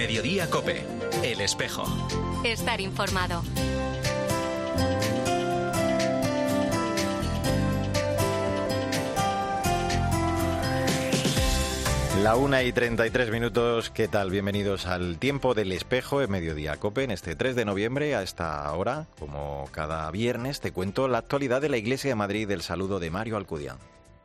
Mediodía Cope, El Espejo. Estar informado. La una y 33 minutos, ¿qué tal? Bienvenidos al tiempo del espejo en Mediodía Cope en este 3 de noviembre a esta hora. Como cada viernes te cuento la actualidad de la Iglesia de Madrid del saludo de Mario Alcudián.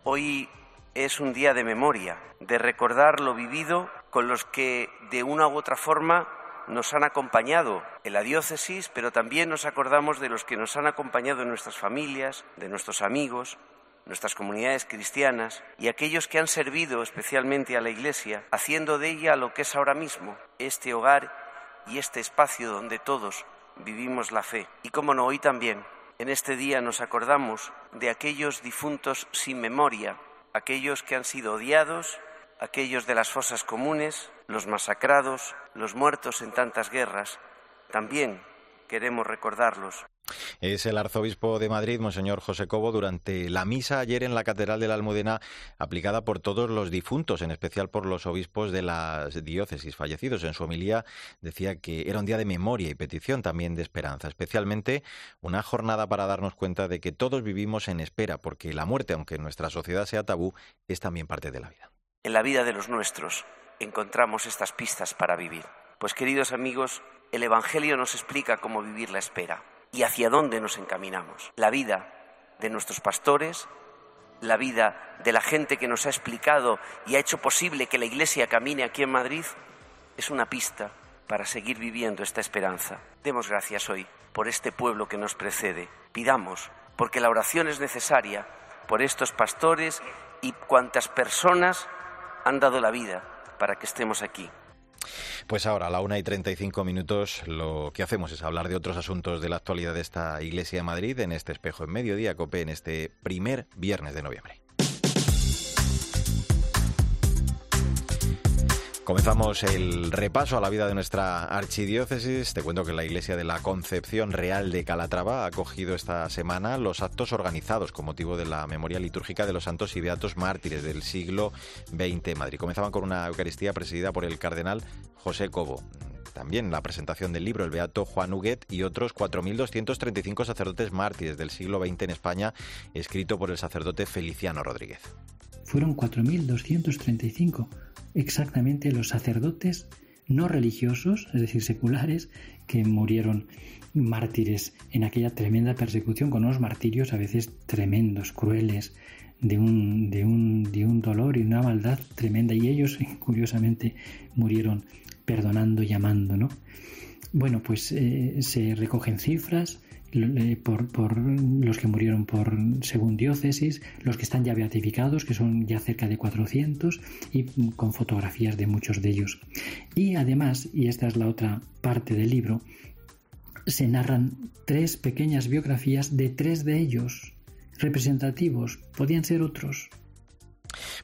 Hoy es un día de memoria, de recordar lo vivido con los que de una u otra forma nos han acompañado en la diócesis, pero también nos acordamos de los que nos han acompañado en nuestras familias, de nuestros amigos, nuestras comunidades cristianas y aquellos que han servido especialmente a la Iglesia, haciendo de ella lo que es ahora mismo, este hogar y este espacio donde todos vivimos la fe. Y como no, hoy también, en este día nos acordamos de aquellos difuntos sin memoria, aquellos que han sido odiados, aquellos de las fosas comunes, los masacrados, los muertos en tantas guerras. También queremos recordarlos. Es el arzobispo de Madrid, Monseñor José Cobo, durante la misa ayer en la Catedral de la Almudena, aplicada por todos los difuntos, en especial por los obispos de las diócesis fallecidos. En su homilía decía que era un día de memoria y petición también de esperanza, especialmente una jornada para darnos cuenta de que todos vivimos en espera, porque la muerte, aunque en nuestra sociedad sea tabú, es también parte de la vida. En la vida de los nuestros encontramos estas pistas para vivir. Pues queridos amigos, el Evangelio nos explica cómo vivir la espera y hacia dónde nos encaminamos. La vida de nuestros pastores, la vida de la gente que nos ha explicado y ha hecho posible que la Iglesia camine aquí en Madrid, es una pista para seguir viviendo esta esperanza. Demos gracias hoy por este pueblo que nos precede. Pidamos, porque la oración es necesaria, por estos pastores y cuantas personas han dado la vida para que estemos aquí. Pues ahora, a la una y 35 minutos, lo que hacemos es hablar de otros asuntos de la actualidad de esta Iglesia de Madrid en este espejo en mediodía, COPE, en este primer viernes de noviembre. Comenzamos el repaso a la vida de nuestra archidiócesis. Te cuento que la Iglesia de la Concepción Real de Calatrava ha acogido esta semana los actos organizados con motivo de la memoria litúrgica de los santos y beatos mártires del siglo XX en Madrid. Comenzaban con una Eucaristía presidida por el cardenal José Cobo. También la presentación del libro El Beato Juan Huguet y otros 4.235 sacerdotes mártires del siglo XX en España, escrito por el sacerdote Feliciano Rodríguez. Fueron 4.235 exactamente los sacerdotes no religiosos, es decir, seculares, que murieron mártires en aquella tremenda persecución, con unos martirios a veces tremendos, crueles, de un, de un, de un dolor y una maldad tremenda. Y ellos, curiosamente, murieron perdonando y amando, ¿no? Bueno, pues eh, se recogen cifras, por, los que murieron por según diócesis, los que están ya beatificados, que son ya cerca de 400, y con fotografías de muchos de ellos. Y además, y esta es la otra parte del libro, se narran tres pequeñas biografías de tres de ellos, representativos, podían ser otros,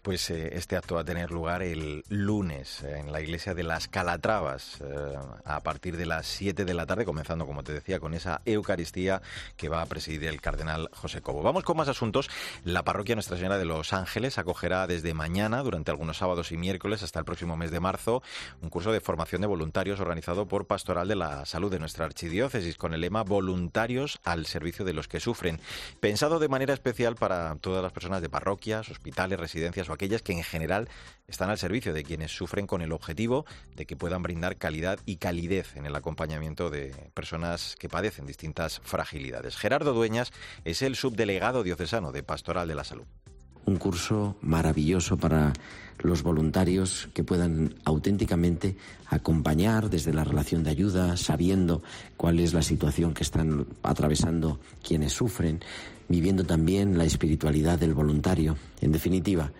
pues eh, este acto va a tener lugar el lunes en la iglesia de las Calatravas eh, a partir de las 7 de la tarde, comenzando, como te decía, con esa Eucaristía que va a presidir el cardenal José Cobo. Vamos con más asuntos. La parroquia Nuestra Señora de los Ángeles acogerá desde mañana, durante algunos sábados y miércoles, hasta el próximo mes de marzo, un curso de formación de voluntarios organizado por Pastoral de la Salud de nuestra archidiócesis con el lema Voluntarios al servicio de los que sufren, pensado de manera especial para todas las personas de parroquias, hospitales, residencias o aquellas que en general están al servicio de quienes sufren con el objetivo de que puedan brindar calidad y calidez en el acompañamiento de personas que padecen distintas fragilidades. Gerardo Dueñas es el subdelegado diocesano de Pastoral de la Salud. Un curso maravilloso para los voluntarios que puedan auténticamente acompañar desde la relación de ayuda, sabiendo cuál es la situación que están atravesando quienes sufren, viviendo también la espiritualidad del voluntario. En definitiva,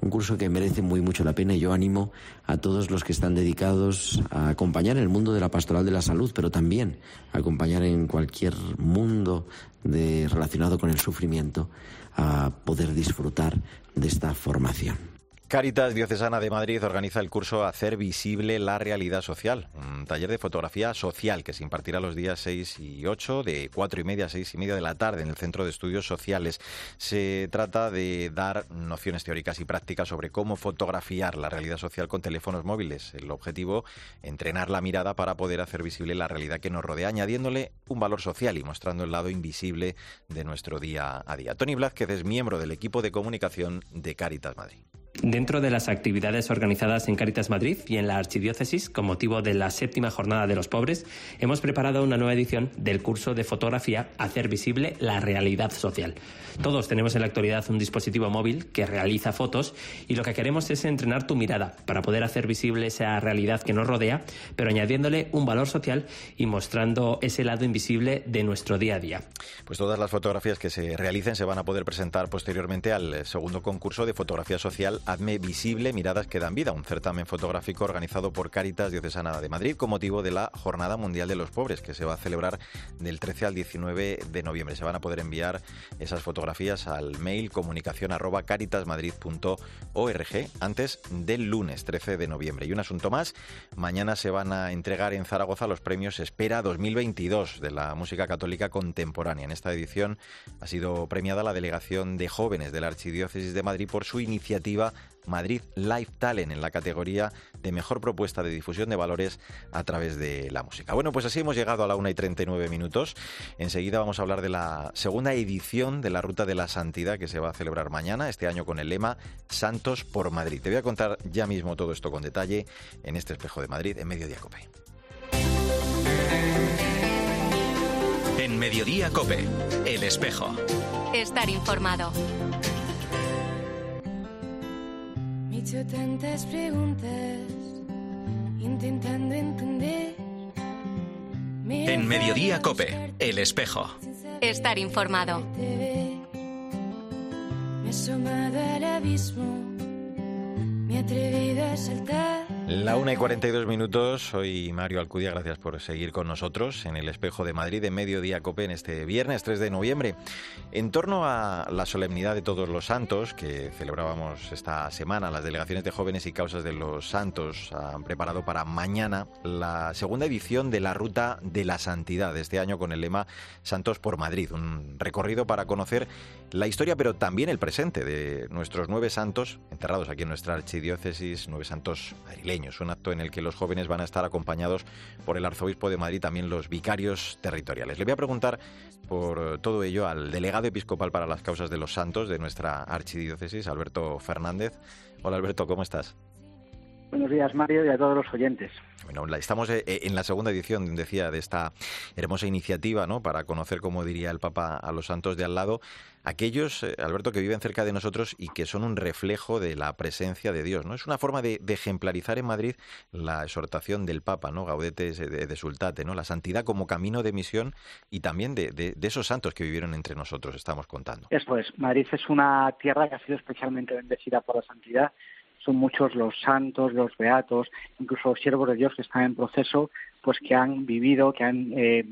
un curso que merece muy mucho la pena y yo animo a todos los que están dedicados a acompañar en el mundo de la pastoral de la salud, pero también a acompañar en cualquier mundo relacionado con el sufrimiento, a poder disfrutar de esta formación. Caritas Diocesana de Madrid organiza el curso Hacer visible la realidad social, un taller de fotografía social que se impartirá los días 6 y 8 de 4 y media a 6 y media de la tarde en el Centro de Estudios Sociales. Se trata de dar nociones teóricas y prácticas sobre cómo fotografiar la realidad social con teléfonos móviles. El objetivo, entrenar la mirada para poder hacer visible la realidad que nos rodea, añadiéndole un valor social y mostrando el lado invisible de nuestro día a día. Tony Blázquez es miembro del equipo de comunicación de Caritas Madrid. Dentro de las actividades organizadas en Caritas Madrid y en la Archidiócesis, con motivo de la séptima jornada de los pobres, hemos preparado una nueva edición del curso de fotografía Hacer visible la realidad social. Todos tenemos en la actualidad un dispositivo móvil que realiza fotos y lo que queremos es entrenar tu mirada para poder hacer visible esa realidad que nos rodea, pero añadiéndole un valor social y mostrando ese lado invisible de nuestro día a día. Pues todas las fotografías que se realicen se van a poder presentar posteriormente al segundo concurso de fotografía social Hazme Visible, Miradas que dan vida, un certamen fotográfico organizado por Cáritas Diocesana de Madrid con motivo de la Jornada Mundial de los Pobres, que se va a celebrar del 13 al 19 de noviembre. Se van a poder enviar esas fotografías al mail comunicación arroba caritasmadrid.org antes del lunes 13 de noviembre. Y un asunto más, mañana se van a entregar en Zaragoza los premios Espera 2022 de la música católica contemporánea. En esta edición ha sido premiada la delegación de jóvenes de la Archidiócesis de Madrid por su iniciativa Madrid Life Talent en la categoría de mejor propuesta de difusión de valores a través de la música. Bueno, pues así hemos llegado a la 1 y 39 minutos. Enseguida vamos a hablar de la segunda edición de la Ruta de la Santidad que se va a celebrar mañana, este año con el lema Santos por Madrid. Te voy a contar ya mismo todo esto con detalle en este espejo de Madrid en Mediodía Cope. En Mediodía Cope, el espejo. Estar informado. Tantas preguntas intentando entender. En Mediodía Cope, El Espejo. Estar informado. Me he asomado al abismo, me he atrevido a saltar. La una y 42 minutos, soy Mario Alcudia, gracias por seguir con nosotros en el Espejo de Madrid de Mediodía Cope en este viernes 3 de noviembre. En torno a la solemnidad de todos los santos que celebrábamos esta semana, las delegaciones de jóvenes y causas de los santos han preparado para mañana la segunda edición de la Ruta de la Santidad, este año con el lema Santos por Madrid, un recorrido para conocer la historia pero también el presente de nuestros nueve santos enterrados aquí en nuestra archidiócesis, nueve santos madrileños es un acto en el que los jóvenes van a estar acompañados por el arzobispo de Madrid, también los vicarios territoriales. Le voy a preguntar por todo ello al delegado episcopal para las causas de los santos de nuestra archidiócesis, Alberto Fernández. Hola Alberto, ¿cómo estás? Buenos días, Mario, y a todos los oyentes. Bueno, estamos eh, en la segunda edición, decía, de esta hermosa iniciativa, ¿no? Para conocer, como diría el Papa, a los santos de al lado, aquellos, eh, Alberto, que viven cerca de nosotros y que son un reflejo de la presencia de Dios, ¿no? Es una forma de, ejemplarizar en Madrid la exhortación del Papa, ¿no? Gaudete de, de, Sultate, ¿no? La santidad como camino de misión y también de, de, esos santos que vivieron entre nosotros, estamos contando. Eso es. Madrid es una tierra que ha sido especialmente bendecida por la santidad son muchos los santos, los beatos, incluso los siervos de Dios que están en proceso, pues que han vivido, que han eh,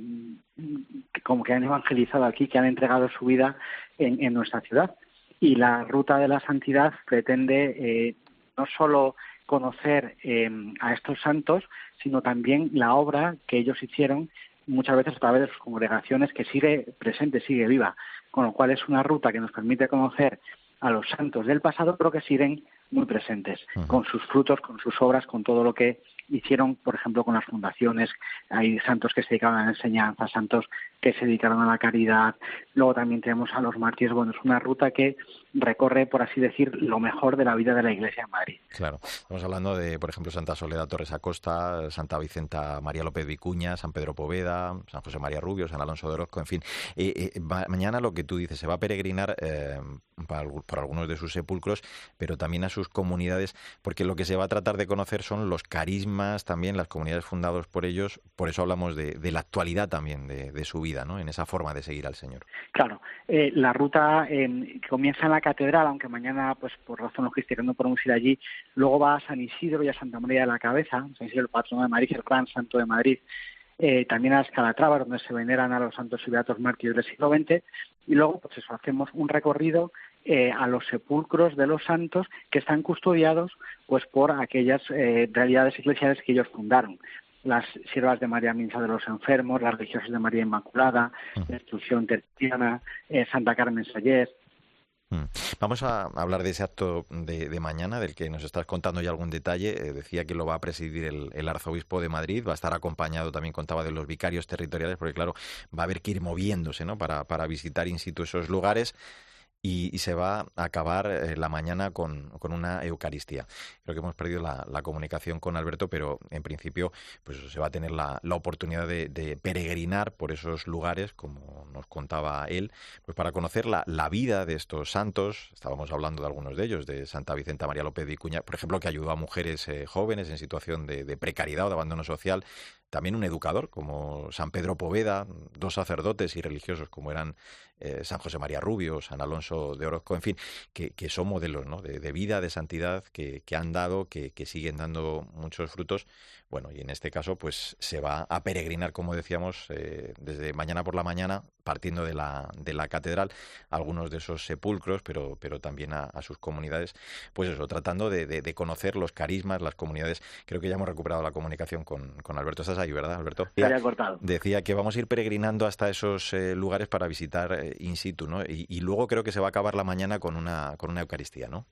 como que han evangelizado aquí, que han entregado su vida en, nuestra ciudad. Y la ruta de la santidad pretende eh, no solo conocer eh, a estos santos, sino también la obra que ellos hicieron muchas veces a través de sus congregaciones que sigue presente, sigue viva, con lo cual es una ruta que nos permite conocer a los santos del pasado, pero que siguen muy presentes, con sus frutos, con sus obras, con todo lo que hicieron, por ejemplo, con las fundaciones. Hay santos que se dedicaban a la enseñanza, santos que se dedicaron a la caridad. Luego también tenemos a los mártires. Bueno, es una ruta que recorre, por así decir, lo mejor de la vida de la Iglesia en Madrid. Claro. Estamos hablando de, por ejemplo, Santa Soledad Torres Acosta, Santa Vicenta María López Vicuña, San Pedro Poveda, San José María Rubio, San Alonso de Orozco, en fin. Eh, eh, mañana lo que tú dices, se va a peregrinar eh, por algunos de sus sepulcros, pero también a sus comunidades, porque lo que se va a tratar de conocer son los carismas, también las comunidades fundadas por ellos, por eso hablamos de, la actualidad también de, su vida, ¿no? En esa forma de seguir al Señor. Claro, eh, la ruta eh, comienza en la catedral, aunque mañana, pues por razón logística no podemos ir allí, luego va a San Isidro y a Santa María de la Cabeza, San Isidro el patrono de Madrid, el gran santo de Madrid, eh, también a Escalatrava, donde se veneran a los santos y beatos mártires del siglo XX, y luego, pues eso, hacemos un recorrido eh, a los sepulcros de los santos que están custodiados pues por aquellas eh, realidades eclesiales que ellos fundaron las siervas de María Minza de los Enfermos, las religiosas de María Inmaculada, la Instrucción Terciana, Santa Carmen Sayés, Mm. Vamos a hablar de ese acto de, mañana, del que nos estás contando ya algún detalle. Eh, decía que lo va a presidir el, arzobispo de Madrid, va a estar acompañado, también contaba, de los vicarios territoriales, porque claro, va a haber que ir moviéndose ¿no? para, para visitar in situ esos lugares y, se va a acabar eh, la mañana con, con, una Eucaristía. Creo que hemos perdido la, comunicación con Alberto, pero en principio pues se va a tener la, la oportunidad de, peregrinar por esos lugares, como nos contaba él, pues para conocer la, la, vida de estos santos. Estábamos hablando de algunos de ellos, de Santa Vicenta María López de Icuña, por ejemplo, que ayudó a mujeres eh, jóvenes en situación de, de precariedad o de abandono social también un educador como San Pedro Poveda, dos sacerdotes y religiosos como eran eh, San José María Rubio, San Alonso de Orozco, en fin, que, son modelos ¿no? de, vida, de santidad, que, han dado, que, siguen dando muchos frutos. Bueno, y en este caso, pues se va a peregrinar, como decíamos, eh, desde mañana por la mañana, partiendo de la, de la catedral, algunos de esos sepulcros, pero, pero también a, sus comunidades, pues eso, tratando de, conocer los carismas, las comunidades. Creo que ya hemos recuperado la comunicación con, con Alberto. Estás ahí, ¿verdad, Alberto? Ya, cortado. Decía que vamos a ir peregrinando hasta esos eh, lugares para visitar in situ, ¿no? Y, luego creo que se va a acabar la mañana con una, con una Eucaristía, ¿no?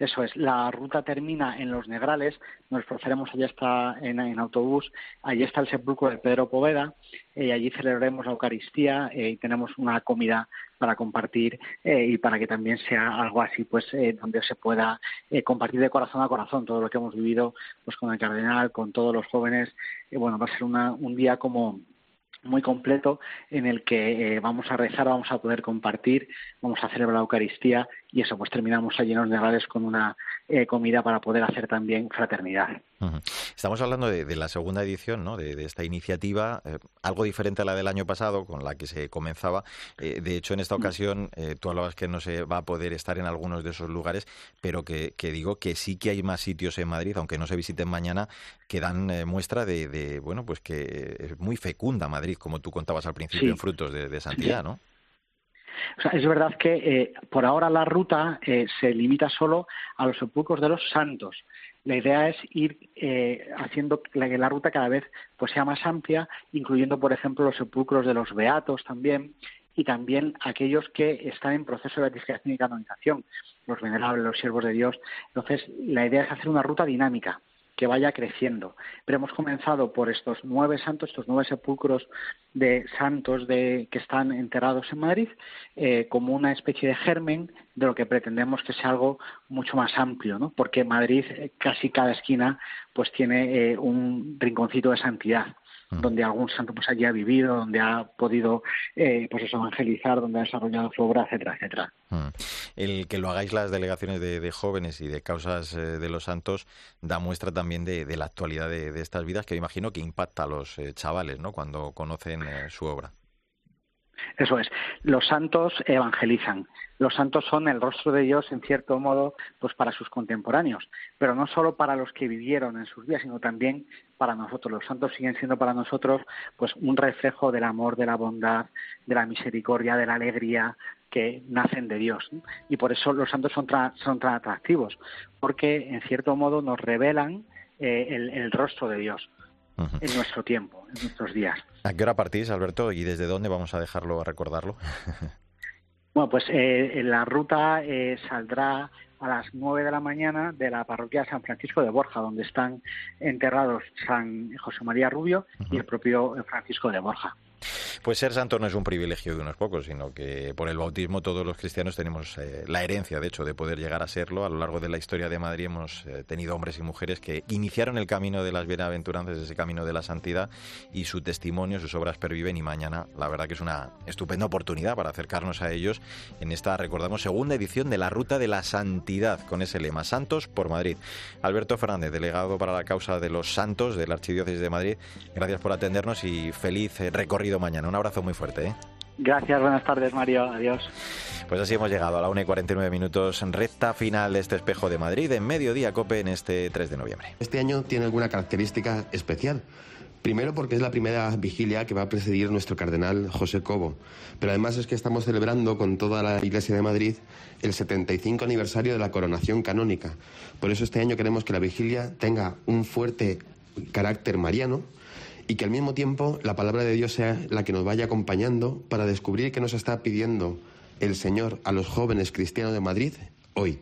Eso es, la ruta termina en Los Negrales, nos procedemos allá está en, autobús, allí está el sepulcro de Pedro Poveda, y eh, allí celebraremos la Eucaristía eh, y tenemos una comida para compartir eh, y para que también sea algo así, pues donde se pueda compartir de corazón a corazón todo lo que hemos vivido pues con el cardenal, con todos los jóvenes. y bueno, va a ser un día como muy completo en el que eh, vamos a rezar, vamos a poder compartir, vamos a celebrar la Eucaristía y eso, pues terminamos allí en los con una eh, comida para poder hacer también fraternidad. Estamos hablando de, la segunda edición ¿no? de, esta iniciativa, eh, algo diferente a la del año pasado, con la que se comenzaba. Eh, de hecho, en esta ocasión, tú hablabas que no se va a poder estar en algunos de esos lugares, pero que, digo que sí que hay más sitios en Madrid, aunque no se visiten mañana, que dan muestra de, bueno, pues que es muy fecunda Madrid, como tú contabas al principio, en frutos de, santidad, ¿no? Es verdad que eh, por ahora la ruta eh, se limita solo a los sepulcros de los santos. La idea es ir eh, haciendo que la, ruta cada vez pues sea más amplia, incluyendo, por ejemplo, los sepulcros de los beatos también y también aquellos que están en proceso de beatificación y canonización, los venerables, los siervos de Dios. Entonces, la idea es hacer una ruta dinámica que vaya creciendo. Pero hemos comenzado por estos nueve santos, estos nueve sepulcros de santos de, que están enterrados en Madrid, eh, como una especie de germen de lo que pretendemos que sea algo mucho más amplio, ¿no? Porque Madrid, eh, casi cada esquina, pues tiene eh, un rinconcito de santidad donde algún santo pues allí ha vivido, donde ha podido eh, pues evangelizar, donde ha desarrollado su obra, etcétera, etcétera. El que lo hagáis las delegaciones de, jóvenes y de causas eh, de los santos da muestra también de, la actualidad de, estas vidas que me imagino que impacta a los eh, chavales, ¿no? Cuando conocen su obra. Eso es. Los santos evangelizan. Los santos son el rostro de Dios, en cierto modo, pues para sus contemporáneos, pero no solo para los que vivieron en sus días, sino también para nosotros. Los santos siguen siendo para nosotros, pues, un reflejo del amor, de la bondad, de la misericordia, de la alegría que nacen de Dios. Y por eso los santos son, son tan atractivos, porque en cierto modo nos revelan eh, el rostro de Dios en nuestro tiempo, en nuestros días. ¿A qué hora partís, Alberto? ¿Y desde dónde vamos a dejarlo a recordarlo? bueno, pues eh, la ruta eh, saldrá a las nueve de la mañana de la parroquia San Francisco de Borja, donde están enterrados San José María Rubio y el propio Francisco de Borja. Pues ser santo no es un privilegio de unos pocos, sino que por el bautismo todos los cristianos tenemos eh, la herencia, de hecho, de poder llegar a serlo. A lo largo de la historia de Madrid hemos eh, tenido hombres y mujeres que iniciaron el camino de las bienaventuranzas, ese camino de la santidad, y su testimonio, sus obras perviven. Y mañana, la verdad que es una estupenda oportunidad para acercarnos a ellos en esta, recordamos, segunda edición de la Ruta de la Santidad, con ese lema, Santos por Madrid. Alberto Fernández, delegado para la causa de los santos de la Archidiócesis de Madrid, gracias por atendernos y feliz eh, recorrido mañana. Un abrazo muy fuerte. ¿eh? Gracias, buenas tardes, Mario. Adiós. Pues así hemos llegado a la 1 y 49 minutos, recta final de este espejo de Madrid, en mediodía COPE en este 3 de noviembre. Este año tiene alguna característica especial Primero porque es la primera vigilia que va a precedir nuestro cardenal José Cobo, pero además es que estamos celebrando con toda la Iglesia de Madrid el 75 aniversario de la coronación canónica. Por eso este año queremos que la vigilia tenga un fuerte carácter mariano y que al mismo tiempo la palabra de Dios sea la que nos vaya acompañando para descubrir qué nos está pidiendo el Señor a los jóvenes cristianos de Madrid hoy.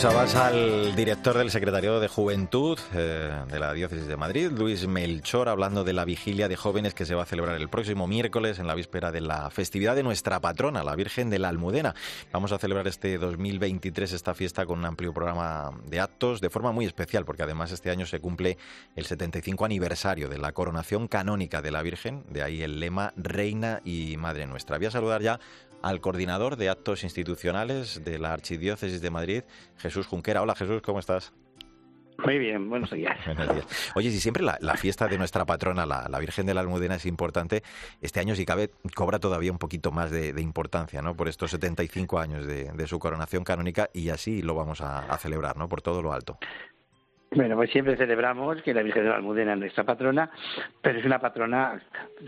Escuchabas al director del Secretariado de Juventud eh, de la Diócesis de Madrid, Luis Melchor, hablando de la vigilia de jóvenes que se va a celebrar el próximo miércoles en la víspera de la festividad de nuestra patrona, la Virgen de la Almudena. Vamos a celebrar este 2023 esta fiesta con un amplio programa de actos de forma muy especial, porque además este año se cumple el 75 aniversario de la coronación canónica de la Virgen, de ahí el lema Reina y Madre Nuestra. Voy a saludar ya al coordinador de actos institucionales de la Archidiócesis de Madrid, Jesús Junquera. Hola Jesús, ¿cómo estás? Muy bien, buenos días. Oye, si siempre la, fiesta de nuestra patrona, la, Virgen de la Almudena, es importante, este año, si cabe, cobra todavía un poquito más de, importancia, ¿no? Por estos 75 años de, su coronación canónica y así lo vamos a, a celebrar, ¿no? Por todo lo alto. Bueno, pues siempre celebramos que la Virgen de la Almudena es nuestra patrona, pero es una patrona,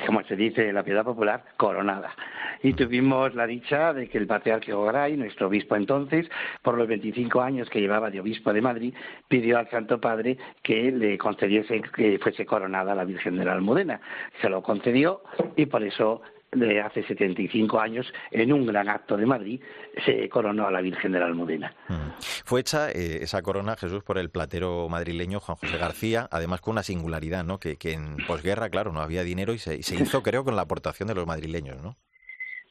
como se dice en la piedad popular, coronada. Y tuvimos la dicha de que el patriarca Garay, nuestro obispo entonces, por los 25 años que llevaba de obispo de Madrid, pidió al Santo Padre que le concediese que fuese coronada la Virgen de la Almudena. Se lo concedió y por eso de hace 75 años, en un gran acto de Madrid, se coronó a la Virgen de la Almudena. Mm. Fue hecha eh, esa corona, Jesús, por el platero madrileño Juan José García, además con una singularidad, ¿no? Que, en posguerra, claro, no había dinero y se, y se hizo, creo, con la aportación de los madrileños, ¿no?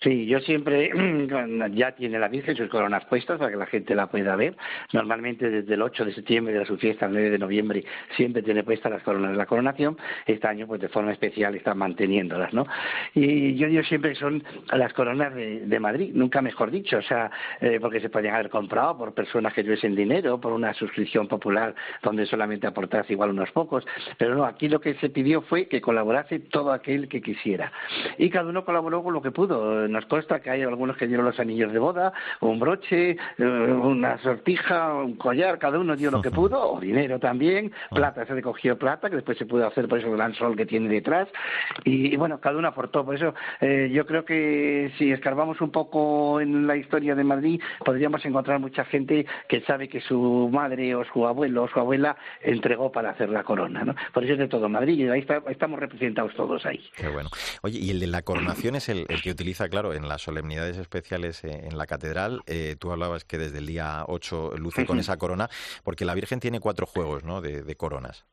Sí, yo siempre, ya tiene la Virgen sus coronas puestas para que la gente la pueda ver. Normalmente desde el 8 de septiembre de su fiesta, el 9 de noviembre, siempre tiene puestas las coronas de la coronación. Este año, pues de forma especial, están manteniéndolas, ¿no? Y yo digo siempre que son las coronas de, Madrid, nunca mejor dicho, o sea, eh, porque se podían haber comprado por personas que tuviesen dinero, por una suscripción popular donde solamente aportase igual unos pocos. Pero no, aquí lo que se pidió fue que colaborase todo aquel que quisiera. Y cada uno colaboró con lo que pudo nos consta que hay algunos que dieron los anillos de boda, un broche, eh, una sortija, un collar, cada uno dio lo que pudo, o dinero también, ah. plata, se recogió plata, que después se pudo hacer por eso gran sol que tiene detrás, y, bueno, cada uno aportó, por eso eh, yo creo que si escarbamos un poco en la historia de Madrid, podríamos encontrar mucha gente que sabe que su madre o su abuelo o su abuela entregó para hacer la corona, ¿no? Por eso es de todo Madrid, y ahí estamos representados todos ahí. Qué bueno. Oye, y el de la coronación es el, el que utiliza, claro, en las solemnidades especiales eh, en la catedral, eh, tú hablabas que desde el día 8 luce con esa corona, porque la Virgen tiene cuatro juegos ¿no? de coronas.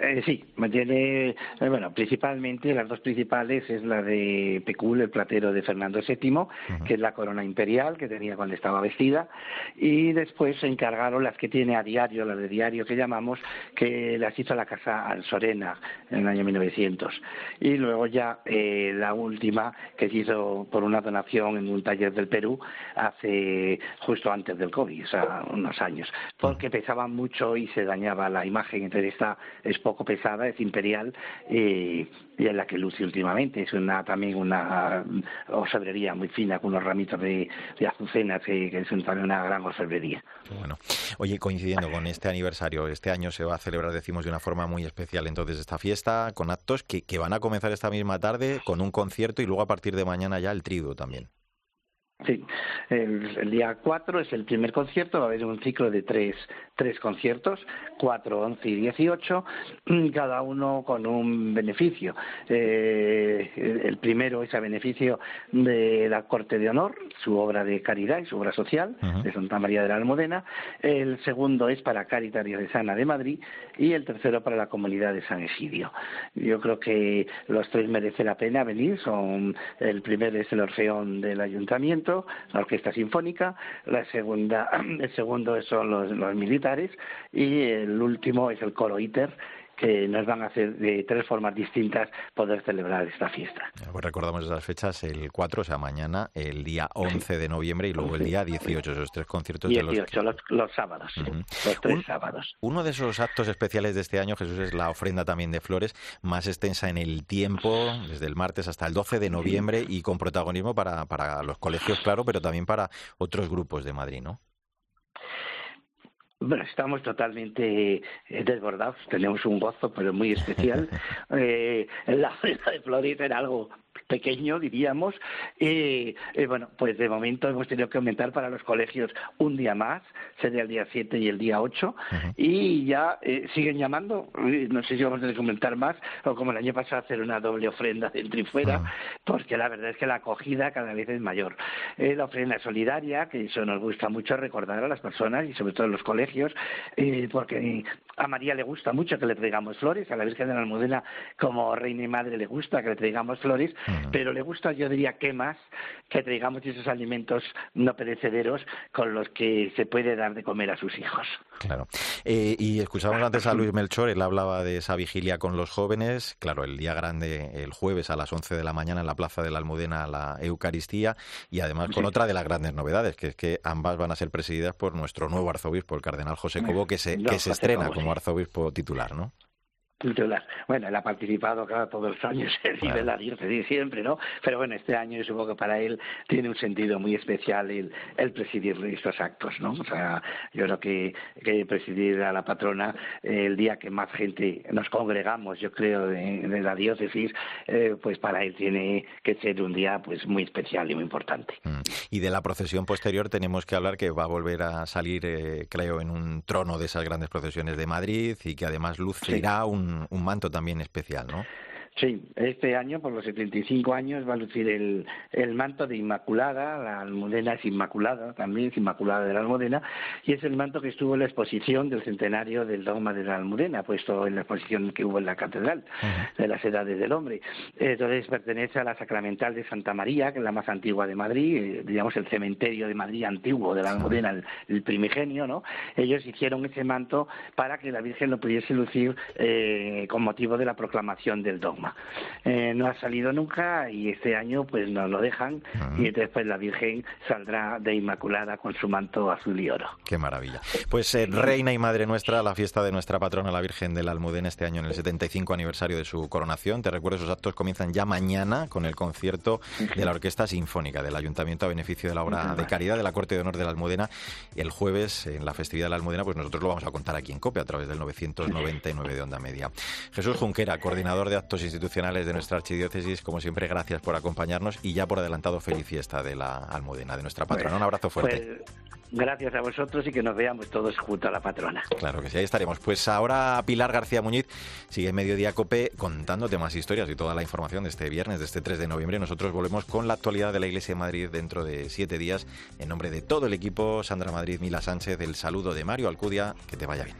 Eh, sí, mantiene, eh, bueno, principalmente las dos principales es la de Pecul, el platero de Fernando VII, que es la corona imperial que tenía cuando estaba vestida, y después se encargaron las que tiene a diario, las de diario que llamamos, que las hizo la casa Ansorena en el año 1900. Y luego ya eh, la última que se hizo por una donación en un taller del Perú hace justo antes del COVID, o sea, unos años, porque pesaba mucho y se dañaba la imagen, entonces esta es poco pesada, es imperial y, y es la que luce últimamente. Es una también una orfebrería muy fina con unos ramitos de, azucenas que, es también una gran orfebrería. Bueno, oye, coincidiendo con este aniversario, este año se va a celebrar, decimos, de una forma muy especial entonces esta fiesta con actos que, que van a comenzar esta misma tarde con un concierto y luego a partir de mañana ya el triduo también. Sí, el, día 4 es el primer concierto, va a haber un ciclo de tres, tres conciertos, 4, 11 y 18, cada uno con un beneficio. Eh, el primero es a beneficio de la Corte de Honor, su obra de caridad y su obra social, de Santa María de la Almudena. El segundo es para Caritas Diocesana de Madrid y el tercero para la comunidad de San Egidio. Yo creo que los tres merece la pena venir. Son, el primero es el Orfeón del Ayuntamiento, la Orquesta Sinfónica, la segunda, el segundo son los, militares y el último es el coro ITER que nos van a hacer de tres formas distintas poder celebrar esta fiesta. Pues recordamos esas fechas, el 4, o sea, mañana, el día 11 de noviembre y luego el día 18, esos tres conciertos 18, de los... los, sábados, los tres sábados. Uno de esos actos especiales de este año, Jesús, es la ofrenda también de flores, más extensa en el tiempo, desde el martes hasta el 12 de noviembre y con protagonismo para, para los colegios, claro, pero también para otros grupos de Madrid, ¿no? Bueno, estamos totalmente eh, desbordados, tenemos un gozo, pero muy especial. eh, la ofrenda de flores era algo pequeño, diríamos. Y, bueno, pues de momento hemos tenido que aumentar para los colegios un día más, sería el día 7 y el día 8, y ya eh, siguen llamando, no sé si vamos a tener que aumentar más, o como el año pasado hacer una doble ofrenda dentro y fuera, porque la verdad es que la acogida cada vez es mayor. Eh, la ofrenda solidaria, que eso nos gusta mucho recordar a las personas y sobre todo en los colegios, eh, porque a María le gusta mucho que le traigamos flores, a la Virgen de la Almudena como reina y madre le gusta que le traigamos flores, pero le gusta, yo diría, que más que traigamos esos alimentos no perecederos con los que se puede dar de comer a sus hijos. Claro. Eh, y escuchamos antes a Luis Melchor, él hablaba de esa vigilia con los jóvenes, claro, el día grande, el jueves a las 11 de la mañana en la Plaza de la Almudena, la Eucaristía, y además con otra de las grandes novedades, que es que ambas van a ser presididas por nuestro nuevo arzobispo, el cardenal José Cobo, que se, que se estrena como arzobispo titular, ¿no? Bueno, él ha participado cada todos los años, vive la diócesis siempre, ¿no? Pero bueno, este año yo supongo que para él tiene un sentido muy especial el, el presidir estos actos, ¿no? O sea, yo creo que, que presidir a la patrona el día que más gente nos congregamos, yo creo, de, la diócesis, eh, pues para él tiene que ser un día pues muy especial y muy importante. Mm. Y de la procesión posterior tenemos que hablar que va a volver a salir, eh, creo, en un trono de esas grandes procesiones de Madrid y que además lucirá un un, manto también especial, ¿no? Sí, este año, por los 75 años, va a lucir el, el manto de Inmaculada, la almudena es Inmaculada, también es Inmaculada de la Almudena, y es el manto que estuvo en la exposición del centenario del dogma de la Almudena, puesto en la exposición que hubo en la Catedral de las Edades del Hombre. Entonces pertenece a la Sacramental de Santa María, que es la más antigua de Madrid, eh, digamos el cementerio de Madrid antiguo de la Almudena, el, primigenio, ¿no? Ellos hicieron ese manto para que la Virgen lo pudiese lucir eh, con motivo de la proclamación del dogma. Eh, no ha salido nunca y este año pues nos lo dejan y después la Virgen saldrá de Inmaculada con su manto azul y oro. Qué maravilla. Pues eh, Reina y Madre Nuestra, la fiesta de nuestra patrona, la Virgen de la Almudena, este año en el 75 aniversario de su coronación. Te recuerdo, esos actos comienzan ya mañana con el concierto de la Orquesta Sinfónica del Ayuntamiento a beneficio de la obra de caridad de la Corte de Honor de la Almudena. El jueves, en la festividad de la Almudena, pues nosotros lo vamos a contar aquí en COPE a través del 999 de Onda Media. Jesús Junquera, coordinador de actos institucionales de nuestra archidiócesis. Como siempre, gracias por acompañarnos y ya por adelantado, feliz fiesta de la Almudena, de nuestra patrona. Pues, Un abrazo fuerte. Pues, gracias a vosotros y que nos veamos todos junto a la patrona. Claro que sí, ahí estaremos. Pues ahora Pilar García Muñiz sigue Mediodía Cope contándote más historias y toda la información de este viernes, de este 3 de noviembre. Nosotros volvemos con la actualidad de la Iglesia de Madrid dentro de siete días. En nombre de todo el equipo, Sandra Madrid, Mila Sánchez, el saludo de Mario Alcudia. Que te vaya bien.